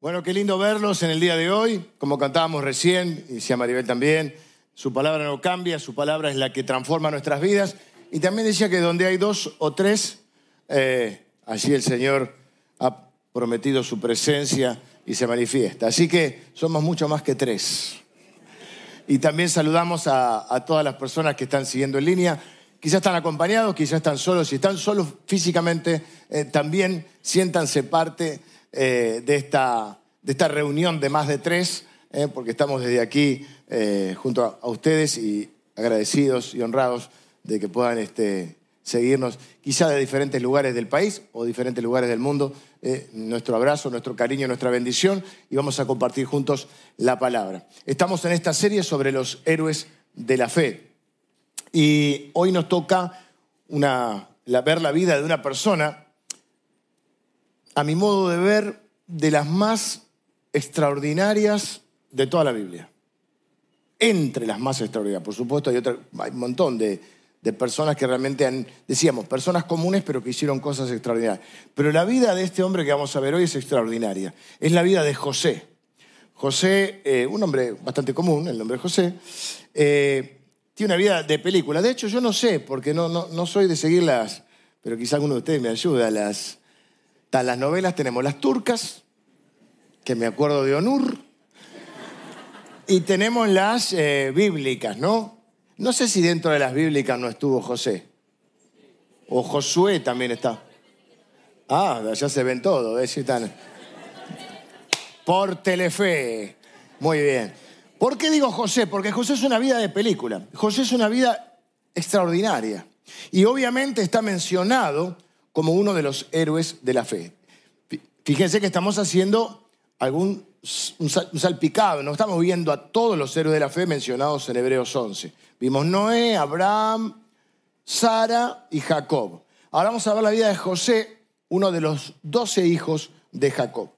Bueno, qué lindo verlos en el día de hoy, como cantábamos recién, y decía Maribel también, su palabra no cambia, su palabra es la que transforma nuestras vidas. Y también decía que donde hay dos o tres, eh, allí el Señor ha prometido su presencia y se manifiesta. Así que somos mucho más que tres. Y también saludamos a, todas las personas que están siguiendo en línea. Quizás están acompañados, quizás están solos. Si están solos físicamente, eh, también siéntanse parte eh, de, esta, de esta reunión de más de tres, eh, porque estamos desde aquí eh, junto a, a, ustedes y agradecidos y honrados de que puedan este, seguirnos, quizá de diferentes lugares del país o diferentes lugares del mundo. nuestro abrazo, nuestro cariño, nuestra bendición y vamos a compartir juntos la palabra. Estamos en esta serie sobre los héroes de la fe y hoy nos toca una, la, ver la vida de una persona a mi modo de ver, de las más extraordinarias de toda la Biblia. Entre las más extraordinarias, por supuesto, hay, otra, hay un montón de, personas que realmente han, decíamos, personas comunes, pero que hicieron cosas extraordinarias. Pero la vida de este hombre que vamos a ver hoy es extraordinaria. Es la vida de José. José, eh, un hombre bastante común, el nombre de José, eh, tiene una vida de película. De hecho, yo no sé, porque no, no, no soy de seguirlas, pero quizá alguno de ustedes me ayuda, las, las novelas tenemos las turcas, que me acuerdo de Onur, y tenemos las eh, bíblicas, ¿no? No sé si dentro de las bíblicas no estuvo José. O Josué también está. Ah, ya se ven todo, ¿ves? Están... Por Telefe. Muy bien. ¿Por qué digo José? Porque José es una vida de película. José es una vida extraordinaria. Y obviamente está mencionado como uno de los héroes de la fe. Fíjense que estamos haciendo algún un salpicado, no estamos viendo a todos los héroes de la fe mencionados en Hebreos 11. Vimos Noé, Abraham, Sara y Jacob. Ahora vamos a ver la vida de José, uno de los doce hijos de Jacob.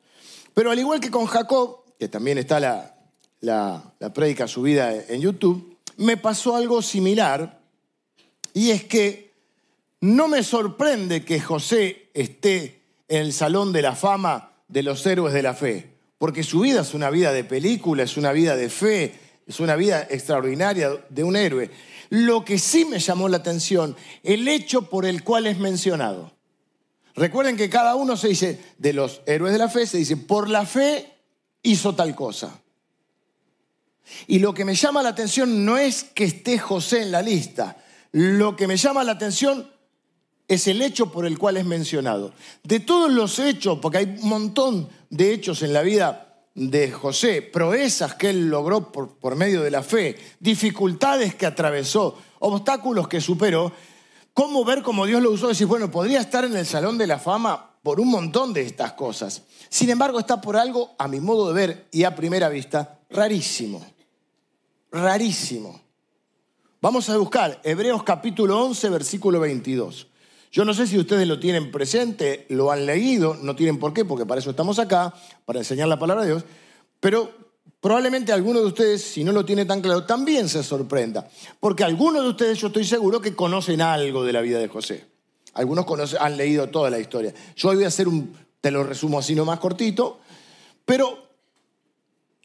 Pero al igual que con Jacob, que también está la, la, la prédica subida en YouTube, me pasó algo similar y es que no me sorprende que José esté en el Salón de la Fama de los Héroes de la Fe, porque su vida es una vida de película, es una vida de fe, es una vida extraordinaria de un héroe. Lo que sí me llamó la atención, el hecho por el cual es mencionado. Recuerden que cada uno se dice, de los héroes de la fe, se dice, por la fe hizo tal cosa. Y lo que me llama la atención no es que esté José en la lista, lo que me llama la atención es el hecho por el cual es mencionado. De todos los hechos, porque hay un montón de hechos en la vida de José, proezas que él logró por, por, medio de la fe, dificultades que atravesó, obstáculos que superó, cómo ver cómo Dios lo usó, decir, bueno, podría estar en el Salón de la Fama por un montón de estas cosas. Sin embargo, está por algo, a mi modo de ver y a primera vista, rarísimo. Rarísimo. Vamos a buscar Hebreos capítulo 11, versículo 22. Yo no sé si ustedes lo tienen presente, lo han leído, no tienen por qué, porque para eso estamos acá, para enseñar la palabra de Dios, pero probablemente alguno de ustedes, si no lo tiene tan claro, también se sorprenda, porque algunos de ustedes yo estoy seguro que conocen algo de la vida de José. Algunos han leído toda la historia. Yo hoy voy a hacer un, te lo resumo así nomás cortito, pero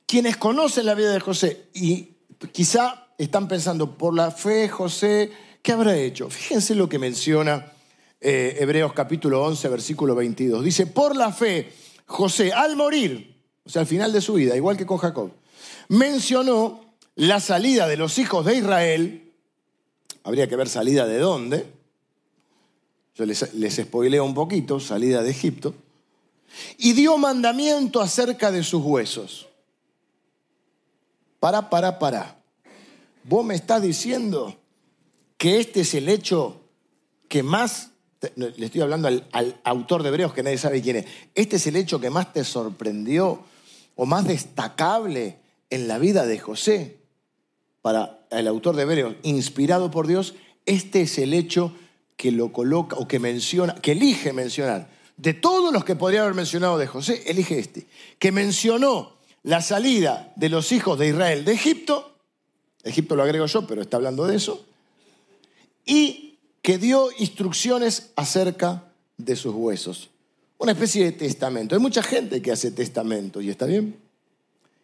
quienes conocen la vida de José y quizá están pensando, por la fe José, ¿qué habrá hecho? Fíjense lo que menciona eh, Hebreos capítulo 11, versículo 22. Dice, por la fe, José, al morir, o sea, al final de su vida, igual que con Jacob, mencionó la salida de los hijos de Israel. Habría que ver salida de dónde. Yo les, les spoileo un poquito, salida de Egipto. Y dio mandamiento acerca de sus huesos. Para, para, para. Vos me estás diciendo que este es el hecho que más le estoy hablando al, autor de Hebreos que nadie sabe quién es. Este es el hecho que más te sorprendió o más destacable en la vida de José. Para el autor de Hebreos, inspirado por Dios, este es el hecho que lo coloca o que menciona, que elige mencionar. De todos los que podría haber mencionado de José, elige este, que mencionó la salida de los hijos de Israel de Egipto, Egipto lo agrego yo, pero está hablando de eso, y que dio instrucciones acerca de sus huesos. una especie de testamento. Hay mucha gente que hace testamento y está bien.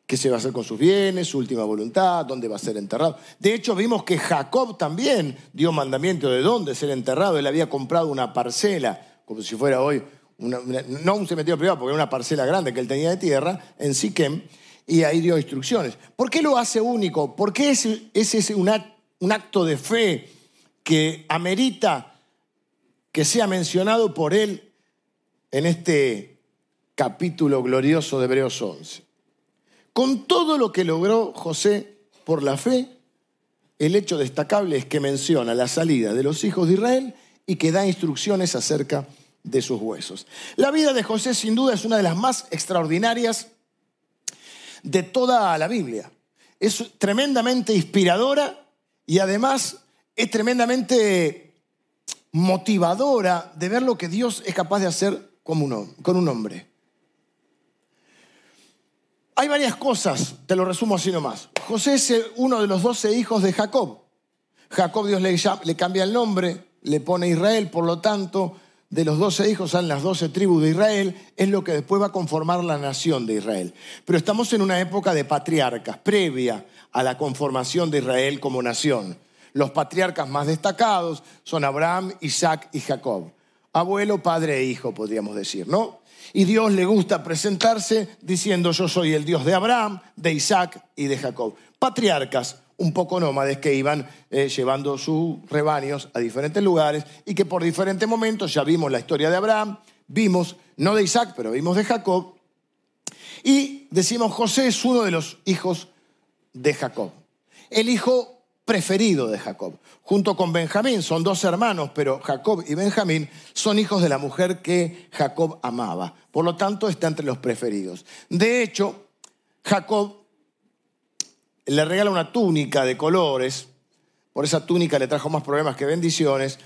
¿Qué se va a hacer con sus bienes, su última voluntad, dónde va a ser enterrado? De hecho, vimos que Jacob también dio mandamiento de dónde ser enterrado. Él había comprado una parcela, como si fuera hoy, no un cementerio privado, porque era una parcela grande que él tenía de tierra, en Siquem, y ahí dio instrucciones. ¿Por qué lo hace único? ¿Por qué es, es un acto de fe que amerita que sea mencionado por él en este capítulo glorioso de Hebreos 11? Con todo lo que logró José por la fe, el hecho destacable es que menciona la salida de los hijos de Israel y que da instrucciones acerca de sus huesos. La vida de José sin duda es una de las más extraordinarias de toda la Biblia. Es tremendamente inspiradora y además es tremendamente motivadora de ver lo que Dios es capaz de hacer con un hombre. Hay varias cosas, te lo resumo así nomás. José es uno de los doce hijos de Jacob. Jacob Dios le, le cambia el nombre, le pone Israel, por lo tanto, de los doce hijos salen las doce tribus de Israel, es lo que después va a conformar la nación de Israel. Pero estamos en una época de patriarcas, previa a la conformación de Israel como nación. Los patriarcas más destacados son Abraham, Isaac y Jacob. Abuelo, padre e hijo, podríamos decir, ¿no? Y Dios le gusta presentarse diciendo yo soy el Dios de Abraham, de Isaac y de Jacob. Patriarcas un poco nómades que iban eh, llevando sus rebaños a diferentes lugares y que por diferentes momentos ya vimos la historia de Abraham, vimos, no de Isaac, pero vimos de Jacob. Y decimos, José es uno de los hijos de Jacob. El hijo preferido de Jacob, junto con Benjamín. Son dos hermanos, pero Jacob y Benjamín son hijos de la mujer que Jacob amaba. Por lo tanto, está entre los preferidos. De hecho, Jacob le regala una túnica de colores. Por esa túnica le trajo más problemas que bendiciones.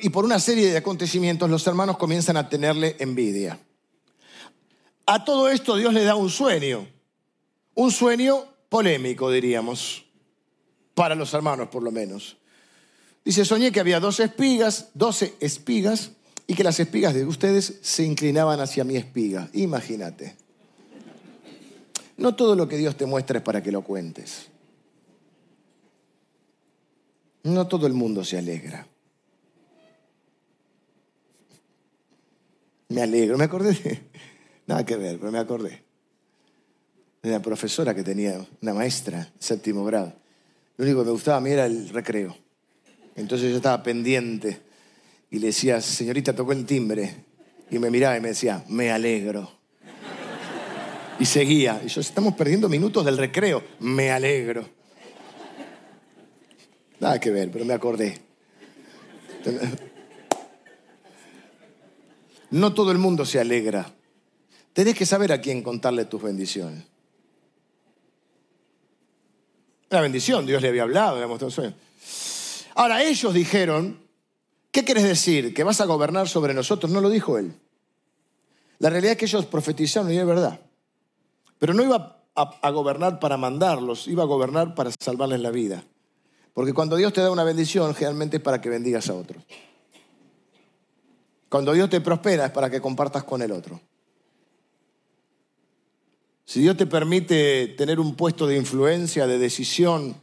Y por una serie de acontecimientos, los hermanos comienzan a tenerle envidia. A todo esto Dios le da un sueño. Un sueño polémico, diríamos para los hermanos por lo menos. Dice, soñé que había dos espigas, doce espigas, y que las espigas de ustedes se inclinaban hacia mi espiga. Imagínate. No todo lo que Dios te muestra es para que lo cuentes. No todo el mundo se alegra. Me alegro, me acordé de... Nada que ver, pero me acordé. De la profesora que tenía, una maestra, séptimo grado. Lo único que me gustaba a mí era el recreo. Entonces yo estaba pendiente y le decía, señorita, tocó el timbre. Y me miraba y me decía, me alegro. Y seguía. Y yo, estamos perdiendo minutos del recreo. Me alegro. Nada que ver, pero me acordé. No todo el mundo se alegra. Tenés que saber a quién contarle tus bendiciones. Una bendición, Dios le había hablado, le mostrado sueño. Ahora, ellos dijeron, ¿qué quieres decir? ¿Que vas a gobernar sobre nosotros? No lo dijo él. La realidad es que ellos profetizaron y es verdad. Pero no iba a, a, gobernar para mandarlos, iba a gobernar para salvarles la vida. Porque cuando Dios te da una bendición, generalmente es para que bendigas a otros. Cuando Dios te prospera es para que compartas con el otro. Si Dios te permite tener un puesto de influencia, de decisión,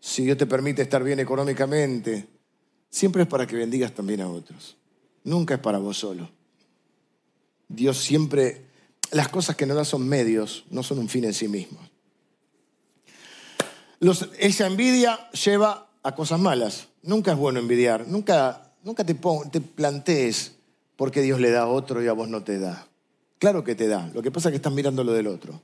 si Dios te permite estar bien económicamente, siempre es para que bendigas también a otros. Nunca es para vos solo. Dios siempre, las cosas que nos da son medios, no son un fin en sí mismos. esa envidia lleva a cosas malas. Nunca es bueno envidiar. Nunca, nunca te, te plantees por qué Dios le da a otro y a vos no te da. Claro que te da, lo que pasa es que estás mirando lo del otro.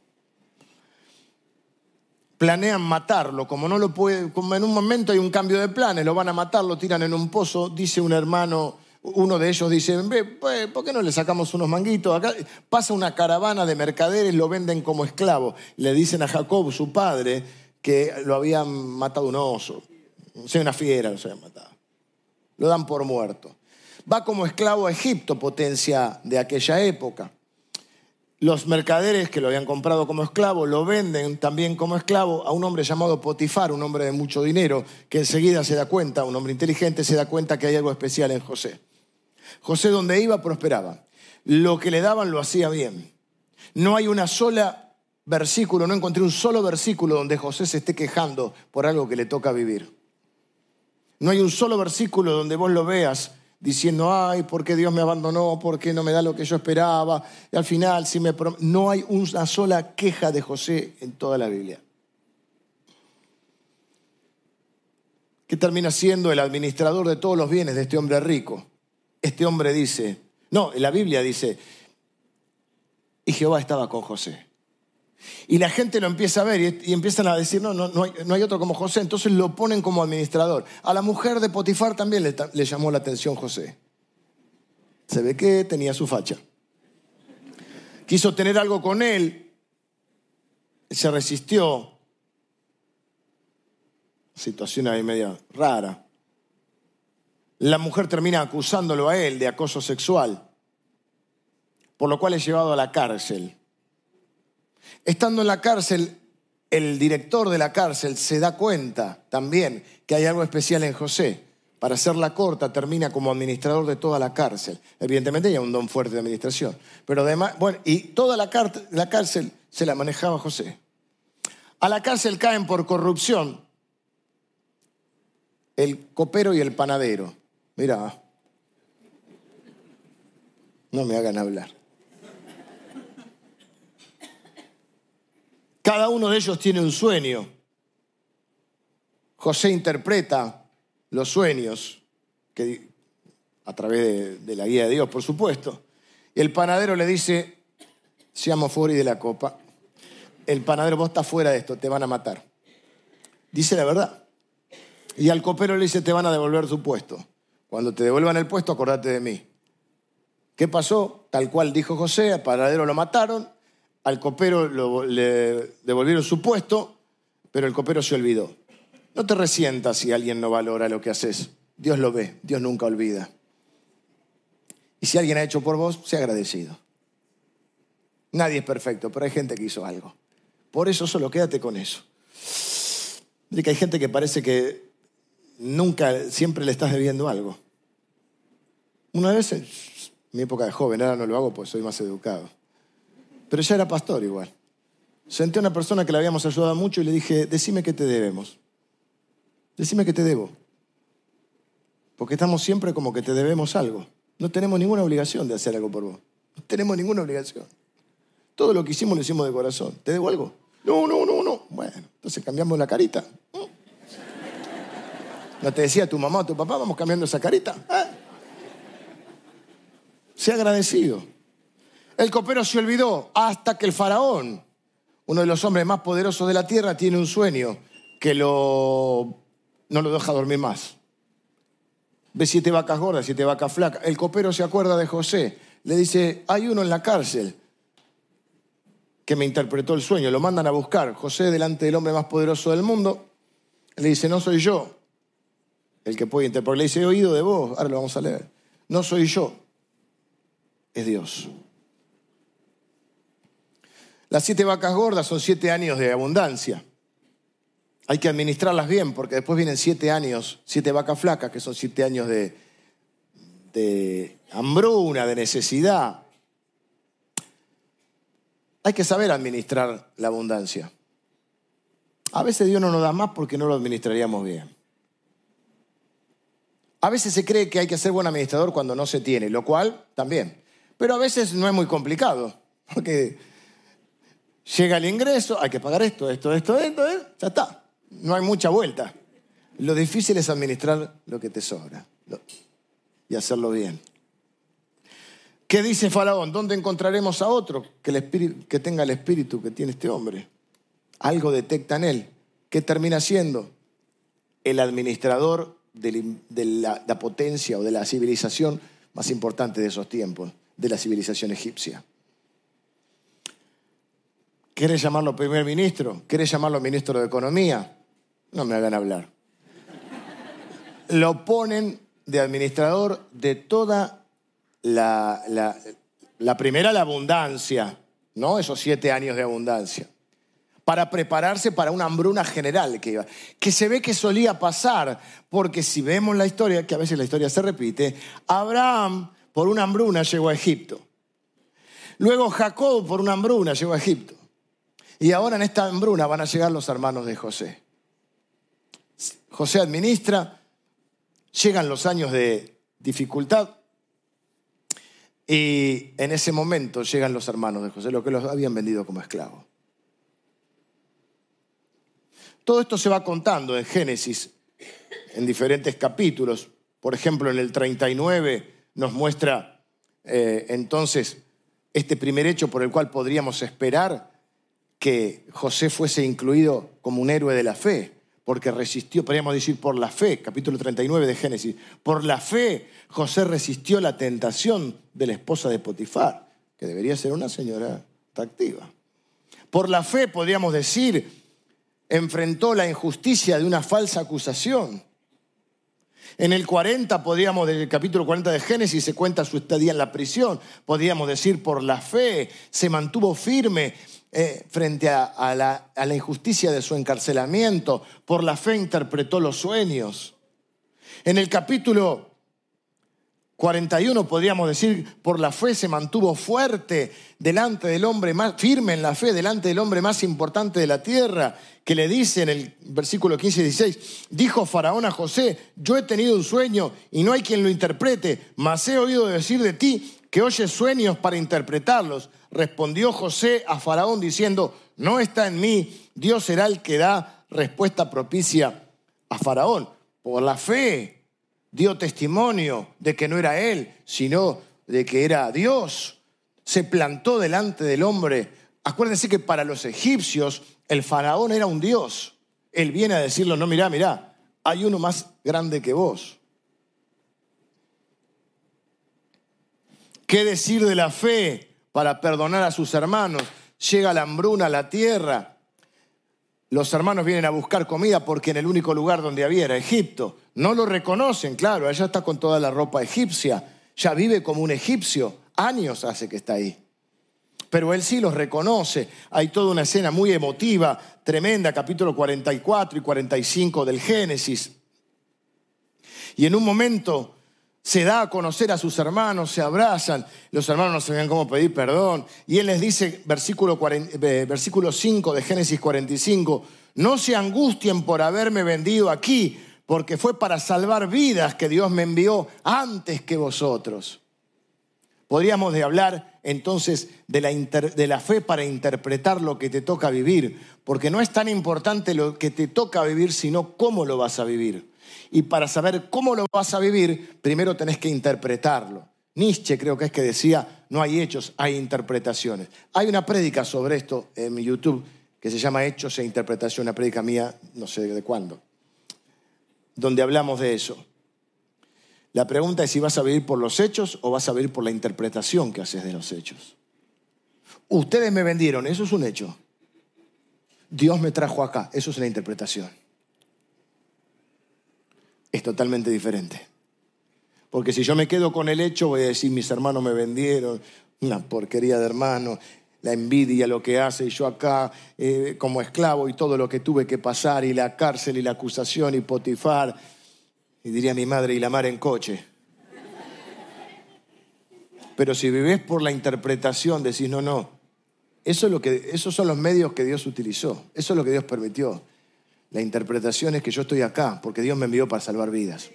Planean matarlo, como no lo puede, como en un momento hay un cambio de planes, lo van a matar, lo tiran en un pozo, dice un hermano, uno de ellos dice, pues, ¿por qué no le sacamos unos manguitos? Acá pasa una caravana de mercaderes, lo venden como esclavo. Le dicen a Jacob, su padre, que lo habían matado un oso, sea, una fiera lo habían matado. Lo dan por muerto. Va como esclavo a Egipto, potencia de aquella época. Los mercaderes que lo habían comprado como esclavo lo venden también como esclavo a un hombre llamado Potifar, un hombre de mucho dinero, que enseguida se da cuenta, un hombre inteligente se da cuenta que hay algo especial en José. José donde iba prosperaba. Lo que le daban lo hacía bien. No hay una sola versículo, no encontré un solo versículo donde José se esté quejando por algo que le toca vivir. No hay un solo versículo donde vos lo veas diciendo, ay, ¿por qué Dios me abandonó? ¿Por qué no me da lo que yo esperaba? Y al final, si me no hay una sola queja de José en toda la Biblia. ¿Qué termina siendo el administrador de todos los bienes de este hombre rico? Este hombre dice, no, la Biblia dice, y Jehová estaba con José. Y la gente lo empieza a ver y, empiezan a decir, no, no, no hay, otro como José, entonces lo ponen como administrador. A la mujer de Potifar también le, le llamó la atención José. Se ve que tenía su facha. Quiso tener algo con él, se resistió. Situación ahí media rara. La mujer termina acusándolo a él de acoso sexual, por lo cual es llevado a la cárcel. Estando en la cárcel, el director de la cárcel se da cuenta también que hay algo especial en José. Para hacerla corta, termina como administrador de toda la cárcel. Evidentemente hay un don fuerte de administración. Pero además, bueno, y toda la, la cárcel se la manejaba José. A la cárcel caen por corrupción el copero y el panadero. Mira, no me hagan hablar. Cada uno de ellos tiene un sueño. José interpreta los sueños que, a través de, la guía de Dios, por supuesto. Y el panadero le dice, seamos fuera de la copa. El panadero, vos estás fuera de esto, te van a matar. Dice la verdad. Y al copero le dice, te van a devolver tu puesto. Cuando te devuelvan el puesto, acordate de mí. ¿Qué pasó? Tal cual dijo José, al panadero lo mataron, al copero le devolvieron su puesto, pero el copero se olvidó. No te resientas si alguien no valora lo que haces. Dios lo ve, Dios nunca olvida. Y si alguien ha hecho por vos, sea agradecido. Nadie es perfecto, pero hay gente que hizo algo. Por eso solo quédate con eso. que hay gente que parece que nunca, siempre le estás debiendo algo. Una vez, en mi época de joven, ahora no lo hago porque soy más educado pero ya era pastor igual. Senté a una persona que le habíamos ayudado mucho y le dije, decime qué te debemos. Decime qué te debo. Porque estamos siempre como que te debemos algo. No tenemos ninguna obligación de hacer algo por vos. No tenemos ninguna obligación. Todo lo que hicimos lo hicimos de corazón. ¿Te debo algo? No, no, no, no. Bueno, entonces cambiamos la carita. ¿No te decía tu mamá o tu papá, vamos cambiando esa carita? ¿Eh? Sea agradecido. El copero se olvidó hasta que el faraón, uno de los hombres más poderosos de la tierra, tiene un sueño que no lo deja dormir más. Ve siete vacas gordas, siete vacas flacas. El copero se acuerda de José. Le dice, hay uno en la cárcel que me interpretó el sueño. Lo mandan a buscar. José, delante del hombre más poderoso del mundo, le dice, no soy yo el que puede interpretar. Le dice, he oído de vos, ahora lo vamos a leer. No soy yo, es Dios. Las siete vacas gordas son siete años de abundancia. Hay que administrarlas bien porque después vienen siete años, siete vacas flacas, que son siete años de, de hambruna, de necesidad. Hay que saber administrar la abundancia. A veces Dios no nos da más porque no lo administraríamos bien. A veces se cree que hay que ser buen administrador cuando no se tiene, lo cual también. Pero a veces no es muy complicado, porque Llega el ingreso, hay que pagar esto, esto, esto, esto, ¿eh? ya está. No hay mucha vuelta. Lo difícil es administrar lo que te sobra y hacerlo bien. ¿Qué dice Faraón? ¿Dónde encontraremos a otro que, el espíritu, que tenga el espíritu que tiene este hombre? Algo detecta en él. ¿Qué termina siendo? El administrador de la, la potencia o de la civilización más importante de esos tiempos, de la civilización egipcia. ¿Quieres llamarlo primer ministro? ¿Quieres llamarlo ministro de Economía? No me hagan hablar. Lo ponen de administrador de toda la, la, primera, la abundancia, ¿no? Esos siete años de abundancia. Para prepararse para una hambruna general que iba. Que se ve que solía pasar, porque si vemos la historia, que a veces la historia se repite, Abraham por una hambruna llegó a Egipto. Luego Jacob por una hambruna llegó a Egipto. Y ahora en esta hambruna van a llegar los hermanos de José. José administra, llegan los años de dificultad y en ese momento llegan los hermanos de José, los que los habían vendido como esclavos. Todo esto se va contando en Génesis en diferentes capítulos. Por ejemplo, en el 39 nos muestra eh, entonces este primer hecho por el cual podríamos esperar que José fuese incluido como un héroe de la fe, porque resistió, podríamos decir, por la fe, capítulo 39 de Génesis, por la fe José resistió la tentación de la esposa de Potifar, que debería ser una señora atractiva. Por la fe, podríamos decir, enfrentó la injusticia de una falsa acusación. En el 40, podríamos, del capítulo 40 de Génesis, se cuenta su estadía en la prisión. Podríamos decir, por la fe, se mantuvo firme eh, frente a, la, a la injusticia de su encarcelamiento. Por la fe interpretó los sueños. En el capítulo 41 podríamos decir, por la fe se mantuvo fuerte delante del hombre más, firme en la fe, delante del hombre más importante de la tierra, que le dice en el versículo 15 y 16, dijo Faraón a José, yo he tenido un sueño y no hay quien lo interprete, mas he oído decir de ti que oyes sueños para interpretarlos. Respondió José a Faraón diciendo, no está en mí, Dios será el que da respuesta propicia a Faraón. Por la fe dio testimonio de que no era él, sino de que era Dios. Se plantó delante del hombre. Acuérdense que para los egipcios el faraón era un Dios. Él viene a decirlo, no, mirá, mirá, hay uno más grande que vos. ¿Qué decir de la fe para perdonar a sus hermanos? Llega la hambruna a la tierra. Los hermanos vienen a buscar comida porque en el único lugar donde había era Egipto. No lo reconocen, claro, ella está con toda la ropa egipcia, ya vive como un egipcio, años hace que está ahí. Pero él sí los reconoce. Hay toda una escena muy emotiva, tremenda, capítulo 44 y 45 del Génesis. Y en un momento se da a conocer a sus hermanos, se abrazan, los hermanos no sabían cómo pedir perdón, y él les dice, versículo, eh, versículo 5 de Génesis 45, no se angustien por haberme vendido aquí, porque fue para salvar vidas que Dios me envió antes que vosotros. Podríamos de hablar entonces de la, fe para interpretar lo que te toca vivir, porque no es tan importante lo que te toca vivir, sino cómo lo vas a vivir. Y para saber cómo lo vas a vivir, primero tenés que interpretarlo. Nietzsche creo que es que decía, no hay hechos, hay interpretaciones. Hay una prédica sobre esto en mi YouTube que se llama Hechos e Interpretación, una prédica mía, no sé de cuándo donde hablamos de eso. La pregunta es si vas a vivir por los hechos o vas a vivir por la interpretación que haces de los hechos. Ustedes me vendieron, eso es un hecho. Dios me trajo acá, eso es una interpretación. Es totalmente diferente. Porque si yo me quedo con el hecho, voy a decir, mis hermanos me vendieron, una porquería de hermanos, la envidia, lo que hace, y yo acá eh, como esclavo y todo lo que tuve que pasar, y la cárcel y la acusación y Potifar, y diría mi madre, y la mar en coche. Pero si vivís por la interpretación, decís, no, no, eso es lo que, esos son los medios que Dios utilizó, eso es lo que Dios permitió. La interpretación es que yo estoy acá, porque Dios me envió para salvar vidas.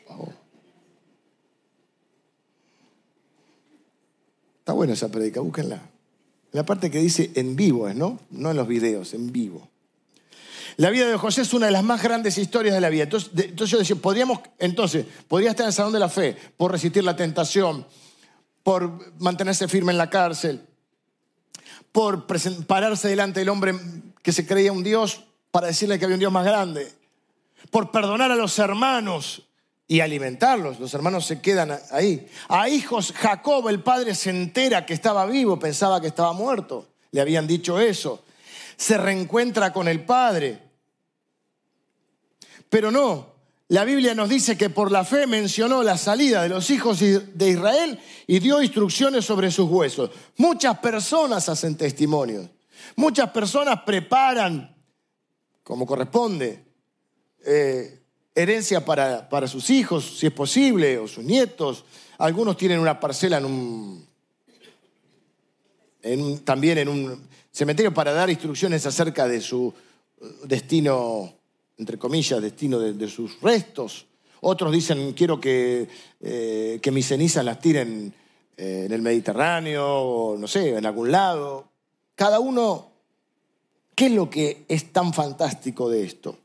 Está buena esa predica, búsquenla. La parte que dice en vivo, ¿no? No en los videos, en vivo. La vida de José es una de las más grandes historias de la vida. Entonces, entonces yo decía, podríamos, entonces, podría estar en el salón de la fe por resistir la tentación, por mantenerse firme en la cárcel, por pararse delante del hombre que se creía un Dios para decirle que había un Dios más grande, por perdonar a los hermanos y alimentarlos. Los hermanos se quedan ahí. A hijos, Jacob, el padre, se entera que estaba vivo, pensaba que estaba muerto. Le habían dicho eso. Se reencuentra con el padre. Pero no, la Biblia nos dice que por la fe mencionó la salida de los hijos de Israel y dio instrucciones sobre sus huesos. Muchas personas hacen testimonios. Muchas personas preparan, como corresponde, eh, herencia para, para sus hijos, si es posible, o sus nietos. Algunos tienen una parcela en un, también en un cementerio para dar instrucciones acerca de su eh, destino, entre comillas, destino de, sus restos. Otros dicen, quiero que, eh, que mis cenizas las tiren en el Mediterráneo, o no sé, en algún lado. Cada uno, ¿qué es lo que es tan fantástico de esto?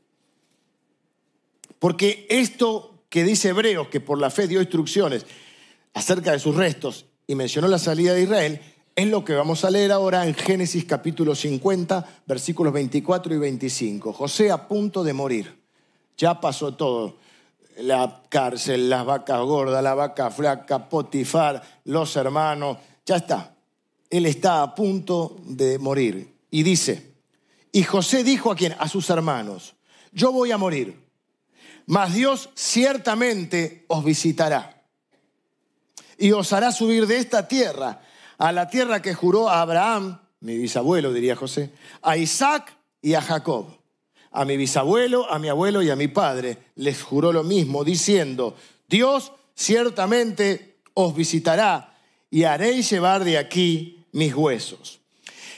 Porque esto que dice Hebreos, que por la fe dio instrucciones acerca de sus restos y mencionó la salida de Israel, es lo que vamos a leer ahora en Génesis capítulo 50, versículos 24 y 25. José a punto de morir. Ya pasó todo. La cárcel, las vacas gordas, la vaca flaca, Potifar, los hermanos. Ya está. Él está a punto de morir. Y dice, y José dijo a quién? A sus hermanos, yo voy a morir, mas Dios ciertamente os visitará y os hará subir de esta tierra a la tierra que juró a Abraham, mi bisabuelo diría José, a Isaac y a Jacob. A mi bisabuelo, a mi abuelo y a mi padre les juró lo mismo, diciendo, Dios ciertamente os visitará y haréis llevar de aquí mis huesos.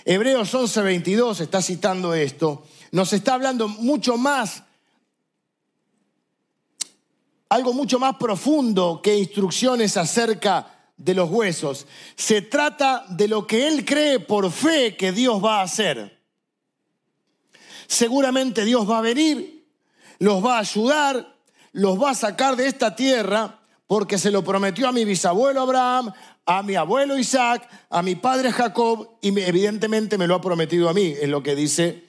Hebreos 11:22 está citando esto, nos está hablando mucho más, algo mucho más profundo que instrucciones acerca de los huesos. Se trata de lo que él cree por fe que Dios va a hacer. Seguramente Dios va a venir, los va a ayudar, los va a sacar de esta tierra porque se lo prometió a mi bisabuelo Abraham, a mi abuelo Isaac, a mi padre Jacob y evidentemente me lo ha prometido a mí, es lo que dice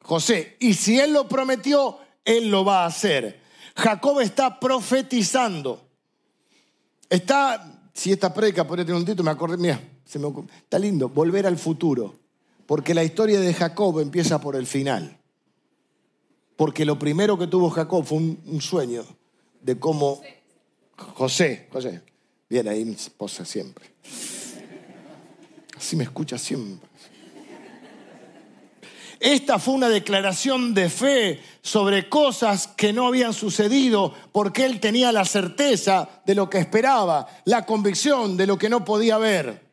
José. Y si él lo prometió, él lo va a hacer. Jacob está profetizando. Está si esta predica podría tener un título, me acordé, mira, se me está lindo, volver al futuro. Porque la historia de Jacob empieza por el final. Porque lo primero que tuvo Jacob fue un, sueño de cómo José, José, viene ahí mi esposa siempre. Así me escucha siempre. Esta fue una declaración de fe sobre cosas que no habían sucedido porque él tenía la certeza de lo que esperaba, la convicción de lo que no podía ver.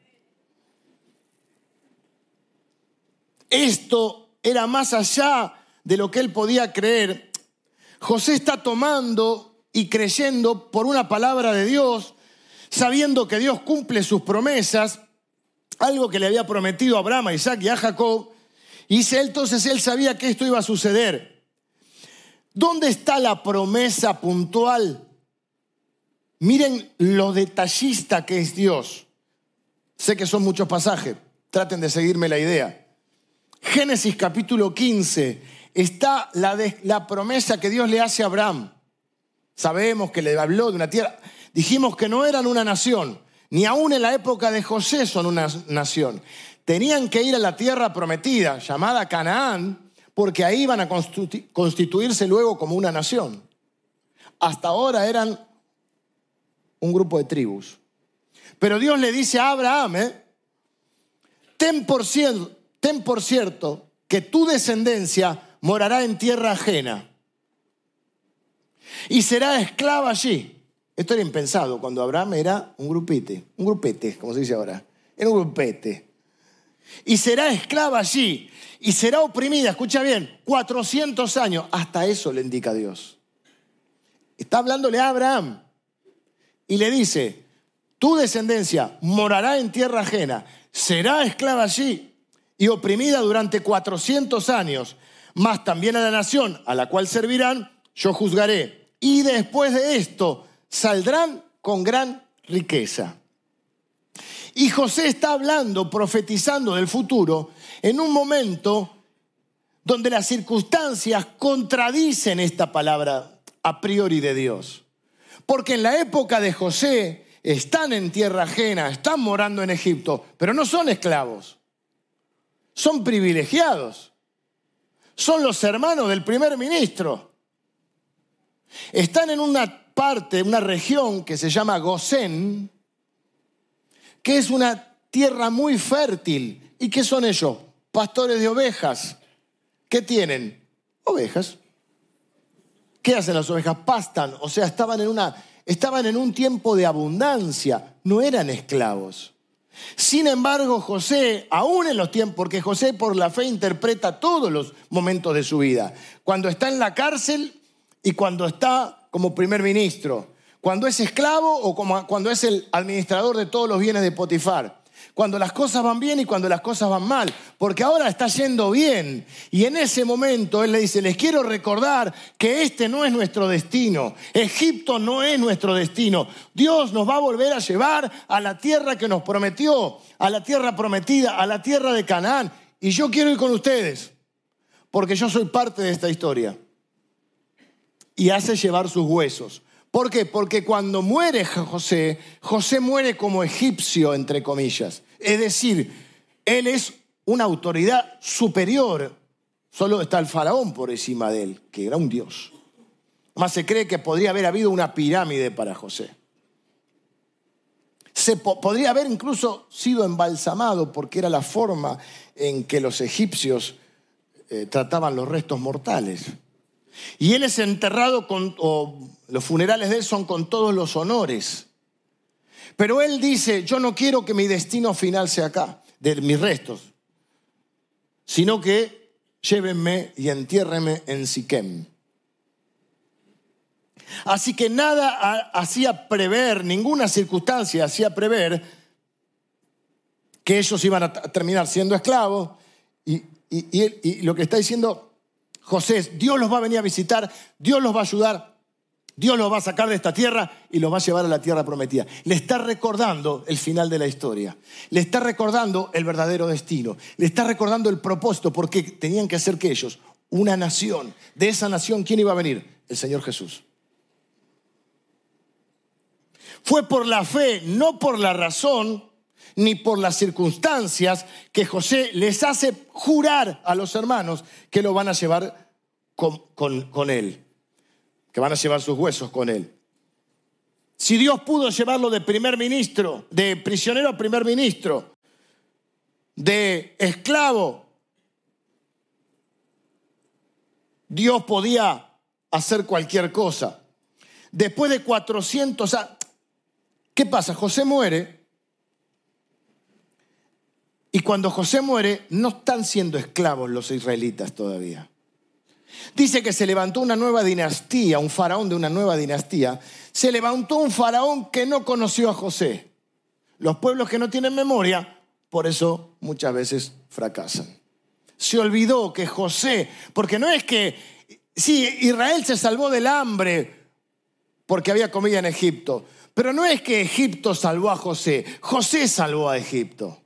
Esto era más allá de lo que él podía creer. José está tomando y creyendo por una palabra de Dios, sabiendo que Dios cumple sus promesas, algo que le había prometido a Abraham, a Isaac y a Jacob, y entonces él sabía que esto iba a suceder. ¿Dónde está la promesa puntual? Miren lo detallista que es Dios. Sé que son muchos pasajes, traten de seguirme la idea. Génesis capítulo 15 está la, la promesa que Dios le hace a Abraham. Sabemos que le habló de una tierra. Dijimos que no eran una nación, ni aún en la época de José son una nación tenían que ir a la tierra prometida, llamada Canaán, porque ahí iban a constituirse luego como una nación. Hasta ahora eran un grupo de tribus. Pero Dios le dice a Abraham, ¿eh? ten, por cierto, ten por cierto que tu descendencia morará en tierra ajena y será esclava allí. Esto era impensado cuando Abraham era un grupete, un grupete, como se dice ahora. Era un grupete y será esclava allí y será oprimida, escucha bien, 400 años. Hasta eso le indica Dios. Está hablándole a Abraham y le dice, tu descendencia morará en tierra ajena, será esclava allí y oprimida durante 400 años, más también a la nación a la cual servirán, yo juzgaré. Y después de esto saldrán con gran riqueza. Y José está hablando, profetizando del futuro, en un momento donde las circunstancias contradicen esta palabra a priori de Dios. Porque en la época de José están en tierra ajena, están morando en Egipto, pero no son esclavos, son privilegiados, son los hermanos del primer ministro. Están en una parte, una región que se llama Gosén, que es una tierra muy fértil. ¿Y qué son ellos? Pastores de ovejas. ¿Qué tienen? Ovejas. ¿Qué hacen las ovejas? Pastan, o sea, estaban en, una, estaban en un tiempo de abundancia, no eran esclavos. Sin embargo, José, aún en los tiempos, porque José por la fe interpreta todos los momentos de su vida, cuando está en la cárcel y cuando está como primer ministro, cuando es esclavo o cuando es el administrador de todos los bienes de Potifar cuando las cosas van bien y cuando las cosas van mal, porque ahora está yendo bien. Y en ese momento Él le dice, les quiero recordar que este no es nuestro destino, Egipto no es nuestro destino. Dios nos va a volver a llevar a la tierra que nos prometió, a la tierra prometida, a la tierra de Canaán. Y yo quiero ir con ustedes, porque yo soy parte de esta historia. Y hace llevar sus huesos. ¿Por qué? Porque cuando muere José, José muere como egipcio, entre comillas. Es decir, él es una autoridad superior. Solo está el faraón por encima de él, que era un dios. Más se cree que podría haber habido una pirámide para José. Se podría haber incluso sido embalsamado porque era la forma en que los egipcios eh, trataban los restos mortales. Y él es enterrado con, los funerales de él son con todos los honores. Pero él dice, yo no quiero que mi destino final sea acá, de mis restos, sino que llévenme y entiérrenme en Siquem. Así que nada hacía prever, ninguna circunstancia hacía prever que ellos iban a terminar siendo esclavos. Y, y lo que está diciendo José, Dios los va a venir a visitar, Dios los va a ayudar, Dios los va a sacar de esta tierra y los va a llevar a la tierra prometida. Le está recordando el final de la historia. Le está recordando el verdadero destino. Le está recordando el propósito porque tenían que hacer que ellos, una nación, de esa nación, ¿quién iba a venir? El Señor Jesús. Fue por la fe, no por la razón, ni por las circunstancias que José les hace jurar a los hermanos que lo van a llevar con, él, que van a llevar sus huesos con él. Si Dios pudo llevarlo de primer ministro, de prisionero a primer ministro, de esclavo, Dios podía hacer cualquier cosa. Después de 400, ¿qué pasa? José muere y cuando José muere, no están siendo esclavos los israelitas todavía. Dice que se levantó una nueva dinastía, un faraón de una nueva dinastía. Se levantó un faraón que no conoció a José. Los pueblos que no tienen memoria, por eso muchas veces fracasan. Se olvidó que José, porque no es que, sí, Israel se salvó del hambre porque había comida en Egipto, pero no es que Egipto salvó a José, José salvó a Egipto.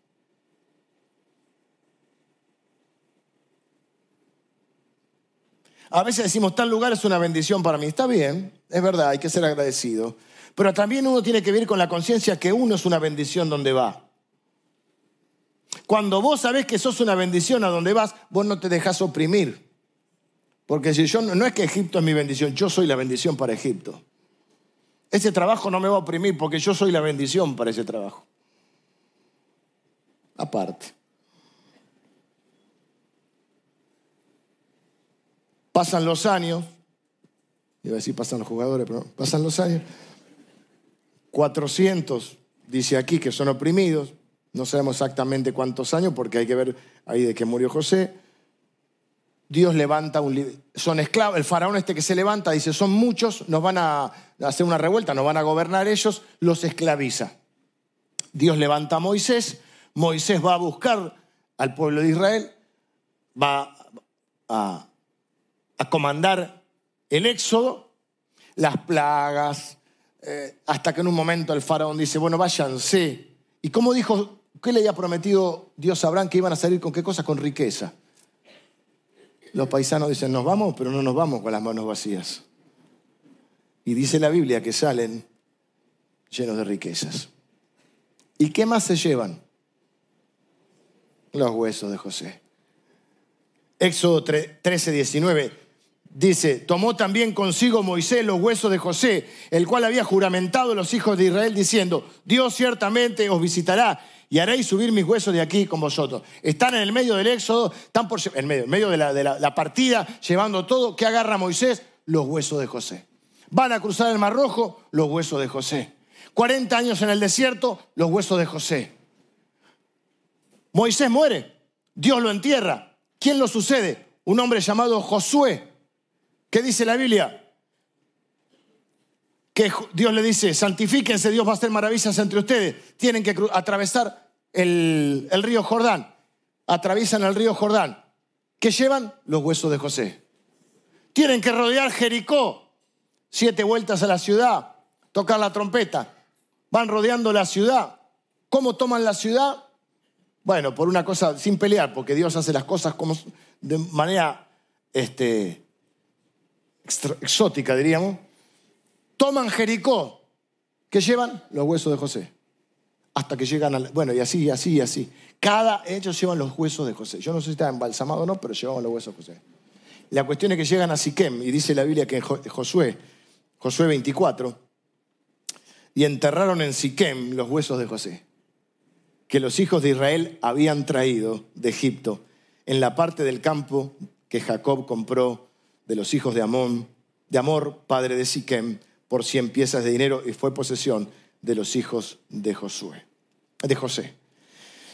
A veces decimos, tal lugar es una bendición para mí. Está bien, es verdad, hay que ser agradecido. Pero también uno tiene que vivir con la conciencia que uno es una bendición donde va. Cuando vos sabés que sos una bendición a donde vas, vos no te dejás oprimir. Porque si yo no es que Egipto es mi bendición, yo soy la bendición para Egipto. Ese trabajo no me va a oprimir porque yo soy la bendición para ese trabajo. Aparte. Pasan los años, iba a decir pasan los jugadores, pero pasan los años. 400, dice aquí, que son oprimidos. No sabemos exactamente cuántos años porque hay que ver ahí de que murió José. Dios levanta un... Son esclavos. El faraón este que se levanta dice, son muchos, nos van a hacer una revuelta, nos van a gobernar ellos, los esclaviza. Dios levanta a Moisés. Moisés va a buscar al pueblo de Israel, va a a comandar el éxodo, las plagas, eh, hasta que en un momento el faraón dice, bueno, váyanse. ¿Y cómo dijo, qué le había prometido Dios a Abraham que iban a salir con qué cosa? Con riqueza. Los paisanos dicen, nos vamos, pero no nos vamos con las manos vacías. Y dice la Biblia que salen llenos de riquezas. ¿Y qué más se llevan? Los huesos de José. Éxodo 13, 19. Dice, tomó también consigo Moisés los huesos de José, el cual había juramentado a los hijos de Israel diciendo, Dios ciertamente os visitará y haréis subir mis huesos de aquí con vosotros. Están en el medio del éxodo, están por, en medio, en medio de, la, la, partida, llevando todo. ¿Qué agarra Moisés? los huesos de José. Van a cruzar el Mar Rojo, los huesos de José. 40 años en el desierto, los huesos de José. Moisés muere, Dios lo entierra. ¿Quién lo sucede? Un hombre llamado Josué. ¿Qué dice la Biblia? Que Dios le dice, santifíquense, Dios va a hacer maravillas entre ustedes. Tienen que atravesar el, río Jordán. Atraviesan el río Jordán. ¿Qué llevan? Los huesos de José. Tienen que rodear Jericó. Siete vueltas a la ciudad. Tocar la trompeta. Van rodeando la ciudad. ¿Cómo toman la ciudad? Bueno, por una cosa sin pelear, porque Dios hace las cosas como de manera este, exótica, diríamos. Toman Jericó. ¿Qué llevan? Los huesos de José. Hasta que llegan al... Bueno, y así, y así, y así. Cada ellos llevan los huesos de José. Yo no sé si está embalsamado o no, pero llevaban los huesos de José. La cuestión es que llegan a Siquem, y dice la Biblia que Josué, Josué 24, y enterraron en Siquem los huesos de José que los hijos de Israel habían traído de Egipto en la parte del campo que Jacob compró de los hijos de Amón, de Amor, padre de Siquem, por cien piezas de dinero y fue posesión de los hijos de Josué, de José.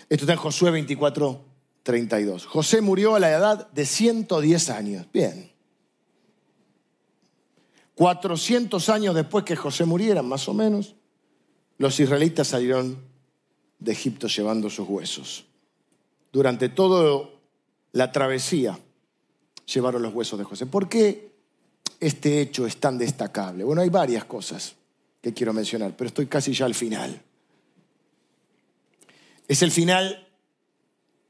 Esto está en Josué 24, 32. José murió a la edad de 110 años. Bien. 400 años después que José muriera, más o menos, los israelitas salieron de Egipto llevando sus huesos. Durante toda la travesía llevaron los huesos de José. ¿Por qué este hecho es tan destacable? Bueno, hay varias cosas que quiero mencionar, pero estoy casi ya al final. Es el final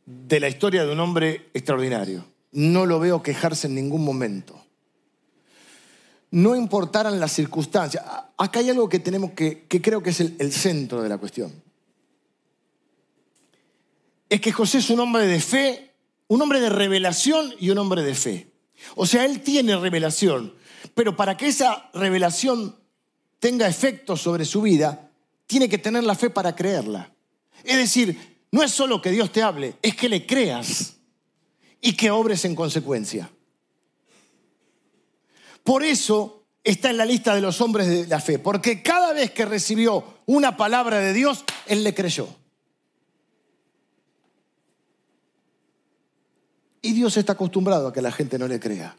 de la historia de un hombre extraordinario. No lo veo quejarse en ningún momento. No importaran las circunstancias. Acá hay algo que tenemos que, que creo que es el centro de la cuestión es que José es un hombre de fe, un hombre de revelación y un hombre de fe. O sea, él tiene revelación, pero para que esa revelación tenga efecto sobre su vida, tiene que tener la fe para creerla. Es decir, no es solo que Dios te hable, es que le creas y que obres en consecuencia. Por eso está en la lista de los hombres de la fe, porque cada vez que recibió una palabra de Dios, él le creyó. Y Dios está acostumbrado a que la gente no le crea.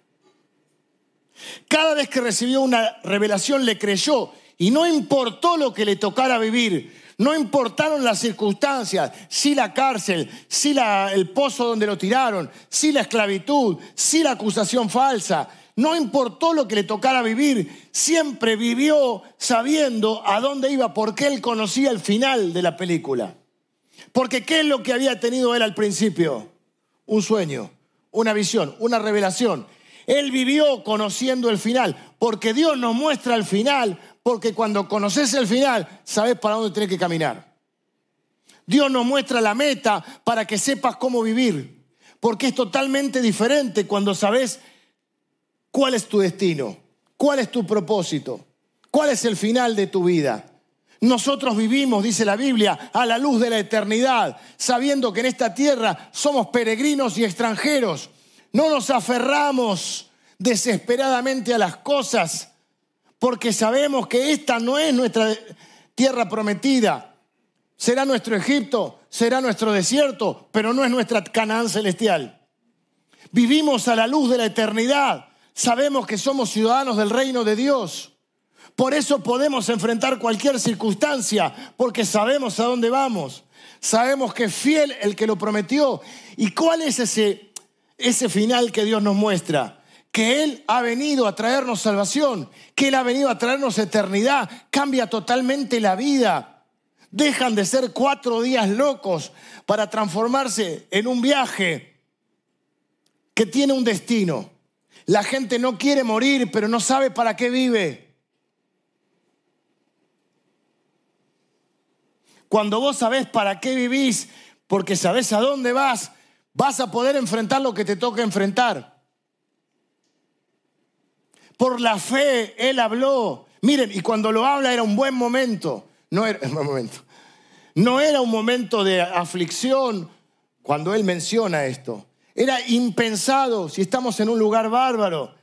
Cada vez que recibió una revelación le creyó y no importó lo que le tocara vivir, no importaron las circunstancias, si la cárcel, si el pozo donde lo tiraron, si la esclavitud, si la acusación falsa, no importó lo que le tocara vivir, siempre vivió sabiendo a dónde iba porque él conocía el final de la película. Porque ¿qué es lo que había tenido él al principio? Un sueño, una visión, una revelación. Él vivió conociendo el final, porque Dios nos muestra el final, porque cuando conoces el final, sabes para dónde tienes que caminar. Dios nos muestra la meta para que sepas cómo vivir, porque es totalmente diferente cuando sabes cuál es tu destino, cuál es tu propósito, cuál es el final de tu vida. Nosotros vivimos, dice la Biblia, a la luz de la eternidad, sabiendo que en esta tierra somos peregrinos y extranjeros. No nos aferramos desesperadamente a las cosas, porque sabemos que esta no es nuestra tierra prometida. Será nuestro Egipto, será nuestro desierto, pero no es nuestra Canaán celestial. Vivimos a la luz de la eternidad. Sabemos que somos ciudadanos del reino de Dios. Por eso podemos enfrentar cualquier circunstancia, porque sabemos a dónde vamos. Sabemos que es fiel el que lo prometió. ¿Y cuál es ese, ese final que Dios nos muestra? Que Él ha venido a traernos salvación, que Él ha venido a traernos eternidad, cambia totalmente la vida. Dejan de ser cuatro días locos para transformarse en un viaje que tiene un destino. La gente no quiere morir, pero no sabe para qué vive. Cuando vos sabés para qué vivís, porque sabés a dónde vas, vas a poder enfrentar lo que te toca enfrentar. Por la fe, Él habló. Miren, y cuando lo habla era un buen momento. No era un momento. No era un momento de aflicción cuando Él menciona esto. Era impensado si estamos en un lugar bárbaro.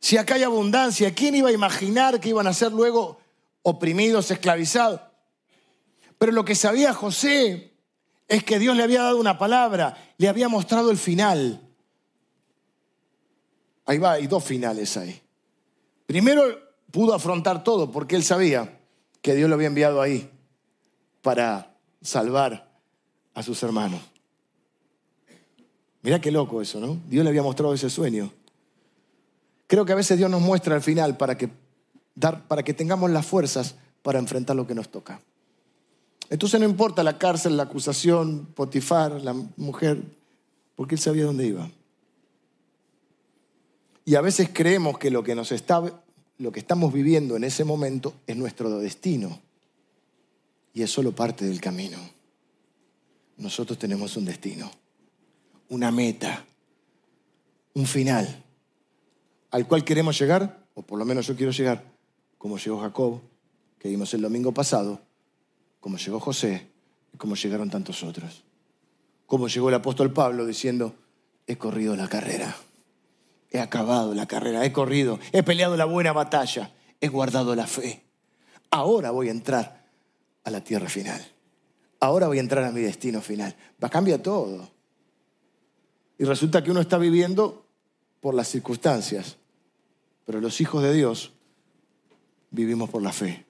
Si acá hay abundancia, ¿quién iba a imaginar que iban a ser luego oprimidos, esclavizados? Pero lo que sabía José es que Dios le había dado una palabra, le había mostrado el final. Ahí va, hay dos finales ahí. Primero pudo afrontar todo porque él sabía que Dios lo había enviado ahí para salvar a sus hermanos. Mirá qué loco eso, ¿no? Dios le había mostrado ese sueño. Creo que a veces Dios nos muestra el final para que, dar, para que tengamos las fuerzas para enfrentar lo que nos toca. Entonces no importa la cárcel, la acusación, Potifar, la mujer, porque él sabía dónde iba. Y a veces creemos que lo que nos está, lo que estamos viviendo en ese momento es nuestro destino. Y es solo parte del camino. Nosotros tenemos un destino, una meta, un final al cual queremos llegar, o por lo menos yo quiero llegar, como llegó Jacob, que vimos el domingo pasado, como llegó José y como llegaron tantos otros. Como llegó el apóstol Pablo diciendo, he corrido la carrera, he acabado la carrera, he corrido, he peleado la buena batalla, he guardado la fe. Ahora voy a entrar a la tierra final. Ahora voy a entrar a mi destino final. Va a cambiar todo. Y resulta que uno está viviendo por las circunstancias, pero los hijos de Dios vivimos por la fe.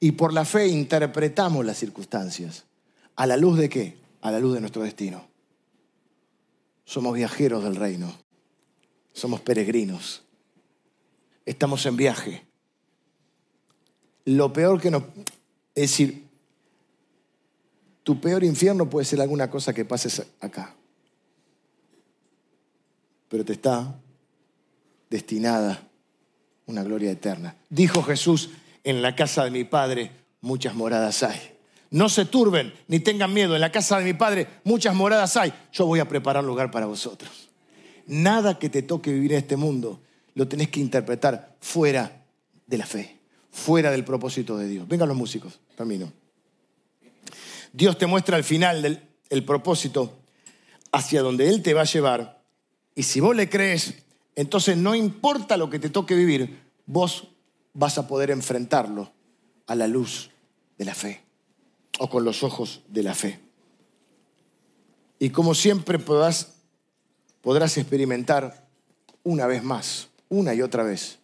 Y por la fe interpretamos las circunstancias. ¿A la luz de qué? A la luz de nuestro destino. Somos viajeros del reino. Somos peregrinos. Estamos en viaje. Lo peor que nos... Es decir, tu peor infierno puede ser alguna cosa que pases acá. Pero te está destinada una gloria eterna. Dijo Jesús, en la casa de mi Padre muchas moradas hay. No se turben ni tengan miedo, en la casa de mi Padre muchas moradas hay. Yo voy a preparar lugar para vosotros. Nada que te toque vivir en este mundo lo tenés que interpretar fuera de la fe, fuera del propósito de Dios. Vengan los músicos, camino. Dios te muestra al final del el propósito hacia donde Él te va a llevar. Y si vos le crees, entonces no importa lo que te toque vivir, vos vas a poder enfrentarlo a la luz de la fe o con los ojos de la fe. Y como siempre podrás, podrás experimentar una vez más, una y otra vez,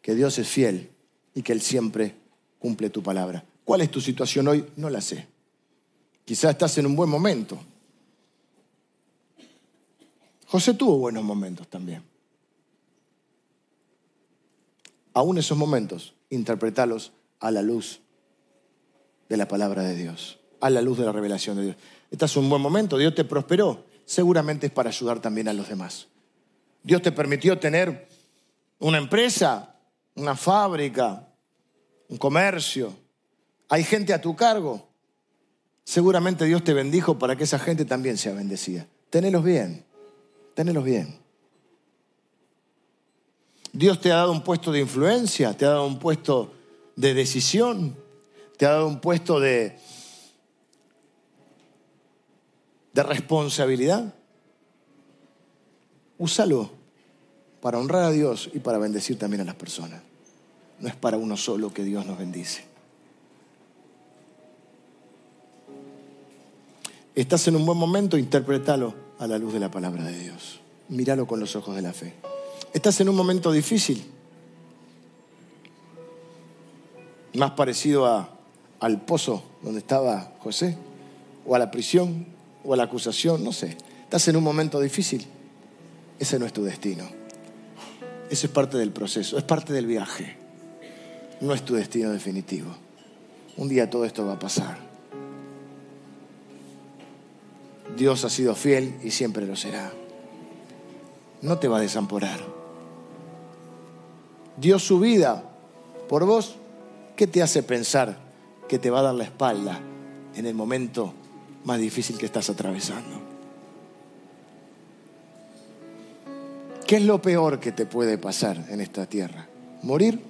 que Dios es fiel y que Él siempre cumple tu palabra. ¿Cuál es tu situación hoy? No la sé. Quizás estás en un buen momento. José tuvo buenos momentos también aún esos momentos, interpretalos a la luz de la palabra de Dios, a la luz de la revelación de Dios. Este es un buen momento, Dios te prosperó, seguramente es para ayudar también a los demás. Dios te permitió tener una empresa, una fábrica, un comercio, hay gente a tu cargo. Seguramente Dios te bendijo para que esa gente también sea bendecida. Tenelos bien, tenelos bien. Dios te ha dado un puesto de influencia, te ha dado un puesto de decisión, te ha dado un puesto de, de responsabilidad. Úsalo para honrar a Dios y para bendecir también a las personas. No es para uno solo que Dios nos bendice. Estás en un buen momento, interprétalo a la luz de la palabra de Dios. Míralo con los ojos de la fe. Estás en un momento difícil, más parecido a, al pozo donde estaba José, o a la prisión, o a la acusación, no sé. Estás en un momento difícil. Ese no es tu destino. Eso es parte del proceso, es parte del viaje. No es tu destino definitivo. Un día todo esto va a pasar. Dios ha sido fiel y siempre lo será. No te va a desamporar dio su vida por vos, ¿qué te hace pensar que te va a dar la espalda en el momento más difícil que estás atravesando? ¿Qué es lo peor que te puede pasar en esta tierra? ¿Morir?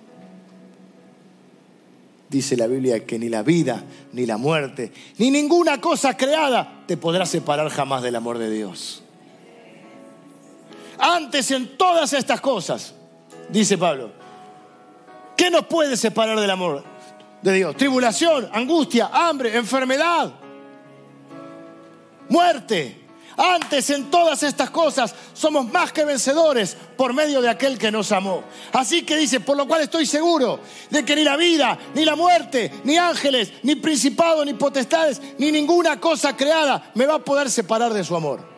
Dice la Biblia que ni la vida, ni la muerte, ni ninguna cosa creada te podrá separar jamás del amor de Dios. Antes en todas estas cosas, dice Pablo. ¿Qué nos puede separar del amor de Dios? Tribulación, angustia, hambre, enfermedad, muerte. Antes en todas estas cosas somos más que vencedores por medio de aquel que nos amó. Así que dice, por lo cual estoy seguro de que ni la vida, ni la muerte, ni ángeles, ni principados, ni potestades, ni ninguna cosa creada me va a poder separar de su amor.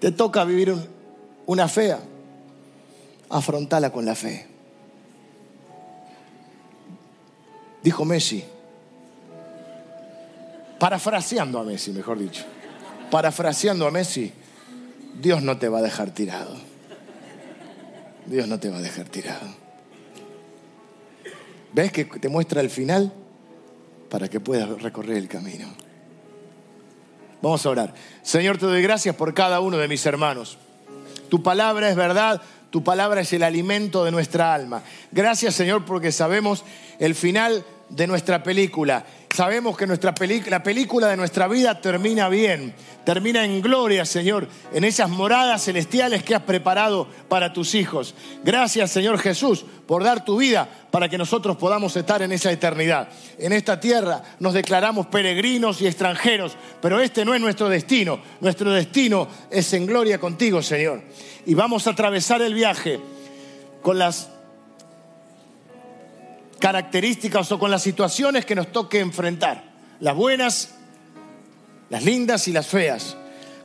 Te toca vivir una fea, afrontala con la fe. Dijo Messi, parafraseando a Messi, mejor dicho, parafraseando a Messi, Dios no te va a dejar tirado. Dios no te va a dejar tirado. ¿Ves que te muestra el final para que puedas recorrer el camino? Vamos a orar. Señor, te doy gracias por cada uno de mis hermanos. Tu palabra es verdad, tu palabra es el alimento de nuestra alma. Gracias, Señor, porque sabemos el final de nuestra película. Sabemos que nuestra la película de nuestra vida termina bien, termina en gloria, Señor, en esas moradas celestiales que has preparado para tus hijos. Gracias, Señor Jesús, por dar tu vida para que nosotros podamos estar en esa eternidad. En esta tierra nos declaramos peregrinos y extranjeros, pero este no es nuestro destino. Nuestro destino es en gloria contigo, Señor. Y vamos a atravesar el viaje con las características o con las situaciones que nos toque enfrentar. Las buenas, las lindas y las feas.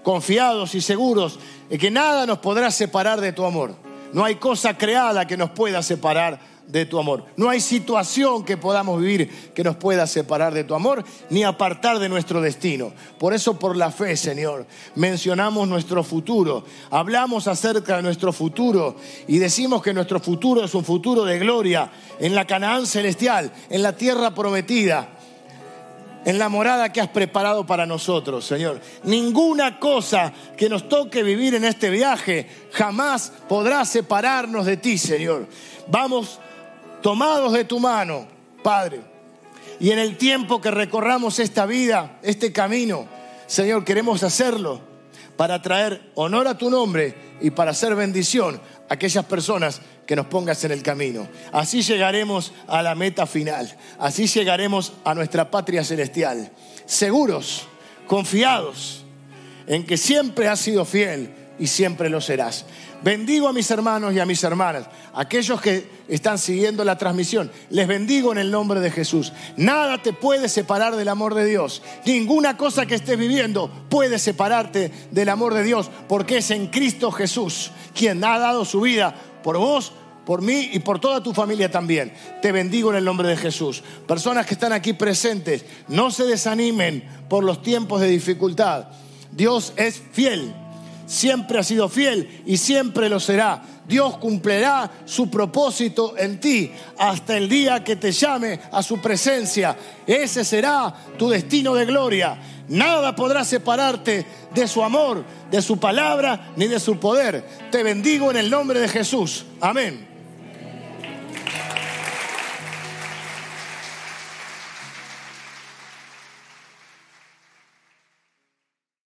Confiados y seguros de que nada nos podrá separar de tu amor. No hay cosa creada que nos pueda separar de tu amor. No hay situación que podamos vivir que nos pueda separar de tu amor ni apartar de nuestro destino. Por eso por la fe, Señor, mencionamos nuestro futuro, hablamos acerca de nuestro futuro y decimos que nuestro futuro es un futuro de gloria en la Canaán celestial, en la tierra prometida en la morada que has preparado para nosotros, Señor. Ninguna cosa que nos toque vivir en este viaje jamás podrá separarnos de ti, Señor. Vamos tomados de tu mano, Padre. Y en el tiempo que recorramos esta vida, este camino, Señor, queremos hacerlo para traer honor a tu nombre y para hacer bendición a aquellas personas que nos pongas en el camino. Así llegaremos a la meta final. Así llegaremos a nuestra patria celestial. Seguros, confiados en que siempre has sido fiel y siempre lo serás. Bendigo a mis hermanos y a mis hermanas, aquellos que están siguiendo la transmisión. Les bendigo en el nombre de Jesús. Nada te puede separar del amor de Dios. Ninguna cosa que estés viviendo puede separarte del amor de Dios, porque es en Cristo Jesús quien ha dado su vida por vos, por mí y por toda tu familia también. Te bendigo en el nombre de Jesús. Personas que están aquí presentes, no se desanimen por los tiempos de dificultad. Dios es fiel siempre ha sido fiel y siempre lo será. Dios cumplirá su propósito en ti hasta el día que te llame a su presencia. Ese será tu destino de gloria. Nada podrá separarte de su amor, de su palabra, ni de su poder. Te bendigo en el nombre de Jesús. Amén.